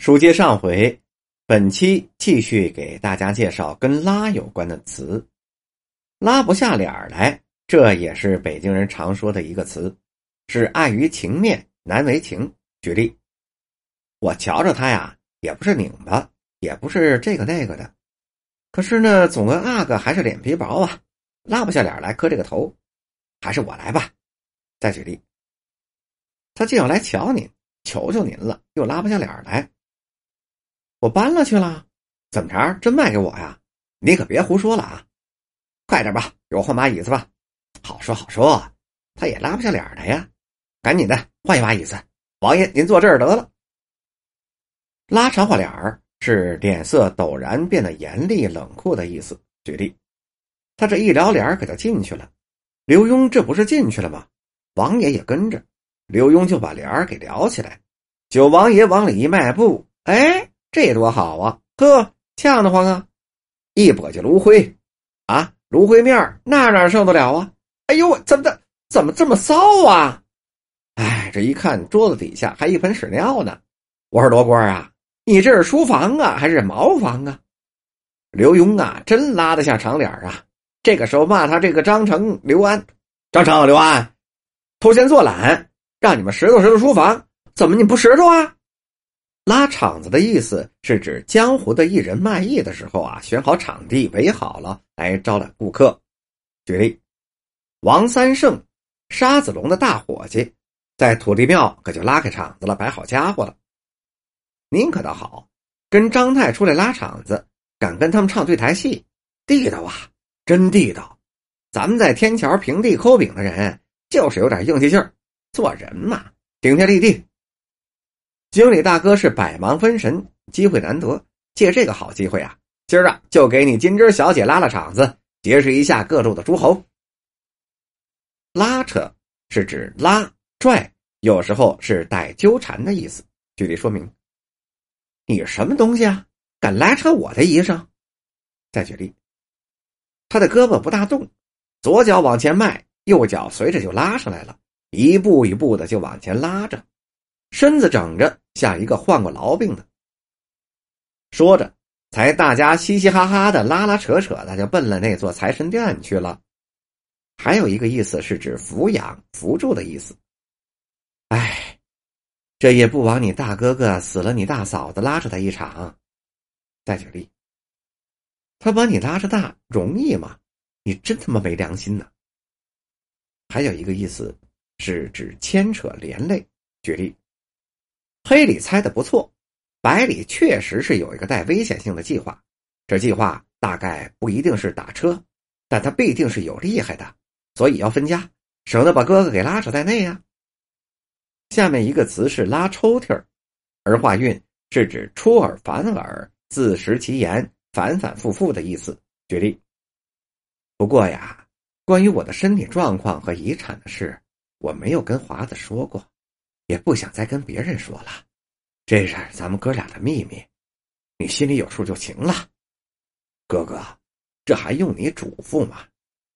书接上回，本期继续给大家介绍跟“拉”有关的词。拉不下脸来，这也是北京人常说的一个词，是碍于情面难为情。举例，我瞧着他呀，也不是拧巴，也不是这个那个的，可是呢，总跟阿哥还是脸皮薄啊，拉不下脸来磕这个头，还是我来吧。再举例，他既要来瞧您，求求您了，又拉不下脸来。我搬了去了，怎么着？真卖给我呀？你可别胡说了啊！快点吧，给我换把椅子吧。好说好说，他也拉不下脸来呀。赶紧的，换一把椅子。王爷，您坐这儿得了。拉长话脸儿是脸色陡然变得严厉冷酷的意思。举例，他这一撩脸可就进去了。刘墉这不是进去了吗？王爷也跟着，刘墉就把帘儿给撩起来。九王爷往里一迈步，哎。这多好啊！呵，呛得慌啊！一簸箕炉灰，啊，炉灰面那哪受得了啊？哎呦，怎么的？怎么这么骚啊？哎，这一看桌子底下还一盆屎尿呢。我说罗锅啊，你这是书房啊，还是茅房啊？刘墉啊，真拉得下长脸啊！这个时候骂他这个张成、刘安、张成、刘安，偷闲坐懒，让你们拾掇拾掇书房，怎么你不拾掇啊？拉场子的意思是指江湖的艺人卖艺的时候啊，选好场地，围好了来招揽顾客。举例，王三胜，沙子龙的大伙计，在土地庙可就拉开场子了，摆好家伙了。您可倒好，跟张太出来拉场子，敢跟他们唱对台戏，地道啊，真地道。咱们在天桥平地抠饼的人，就是有点硬气劲儿，做人嘛，顶天立地。经理大哥是百忙分神，机会难得，借这个好机会啊，今儿啊就给你金枝小姐拉拉场子，结识一下各路的诸侯。拉扯是指拉拽，有时候是带纠缠的意思。举例说明：你什么东西啊？敢拉扯我的衣裳？再举例，他的胳膊不大动，左脚往前迈，右脚随着就拉上来了，一步一步的就往前拉着。身子整着像一个患过痨病的，说着，才大家嘻嘻哈哈的拉拉扯扯的就奔了那座财神殿去了。还有一个意思是指抚养、扶助的意思。哎，这也不枉你大哥哥死了，你大嫂子拉着他一场。再举例，他把你拉着大容易吗？你真他妈没良心呐！还有一个意思是指牵扯连累。举例。黑里猜的不错，白里确实是有一个带危险性的计划。这计划大概不一定是打车，但他必定是有厉害的，所以要分家，省得把哥哥给拉扯在内呀。下面一个词是拉抽屉儿，儿化韵是指出尔反尔、自食其言、反反复复的意思。举例。不过呀，关于我的身体状况和遗产的事，我没有跟华子说过。也不想再跟别人说了，这是咱们哥俩的秘密，你心里有数就行了。哥哥，这还用你嘱咐吗？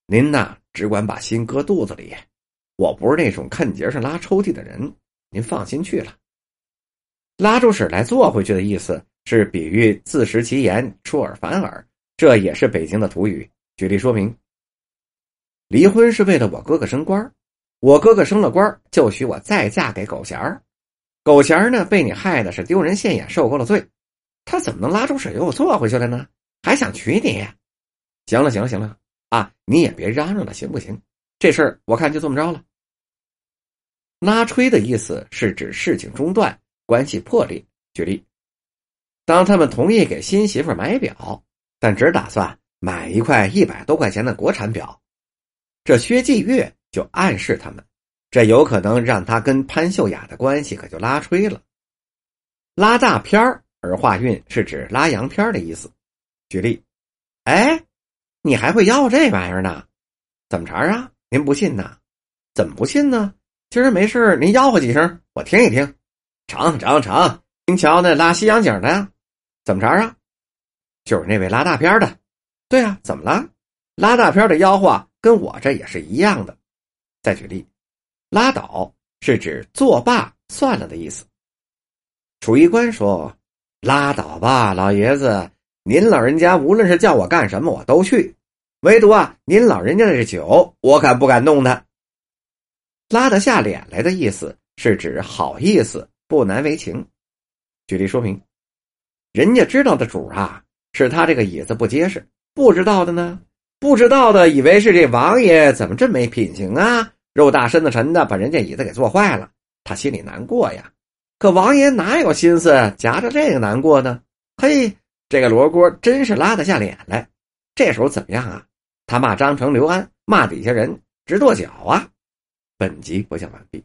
您呐，只管把心搁肚子里。我不是那种看节上拉抽屉的人，您放心去了。拉住屎来坐回去的意思是比喻自食其言、出尔反尔，这也是北京的土语。举例说明，离婚是为了我哥哥升官。我哥哥升了官，就许我再嫁给狗贤儿。狗贤儿呢，被你害的是丢人现眼，受够了罪。他怎么能拉出水又坐回去了呢？还想娶你？行了，行了，行了啊！你也别嚷嚷了，行不行？这事儿我看就这么着了。拉吹的意思是指事情中断，关系破裂。举例，当他们同意给新媳妇买表，但只打算买一块一百多块钱的国产表，这薛继月。就暗示他们，这有可能让他跟潘秀雅的关系可就拉吹了。拉大片儿，儿化韵是指拉洋片的意思。举例，哎，你还会吆喝这玩意儿呢？怎么着啊？您不信呐？怎么不信呢？今儿没事您吆喝几声，我听一听。成成成，您瞧那拉西洋景的呀？怎么着啊？就是那位拉大片的。对啊，怎么了？拉大片的吆喝跟我这也是一样的。再举例，拉倒是指作罢算了的意思。楚一官说：“拉倒吧，老爷子，您老人家无论是叫我干什么，我都去。唯独啊，您老人家的酒，我可不敢动他。拉得下脸来的意思是指好意思，不难为情。举例说明，人家知道的主啊，是他这个椅子不结实；不知道的呢，不知道的以为是这王爷怎么这么没品行啊，肉大身子沉的，把人家椅子给坐坏了，他心里难过呀。可王爷哪有心思夹着这个难过呢？嘿，这个罗锅真是拉得下脸来。这时候怎么样啊？他骂张成、刘安，骂底下人直跺脚啊！本集播讲完毕。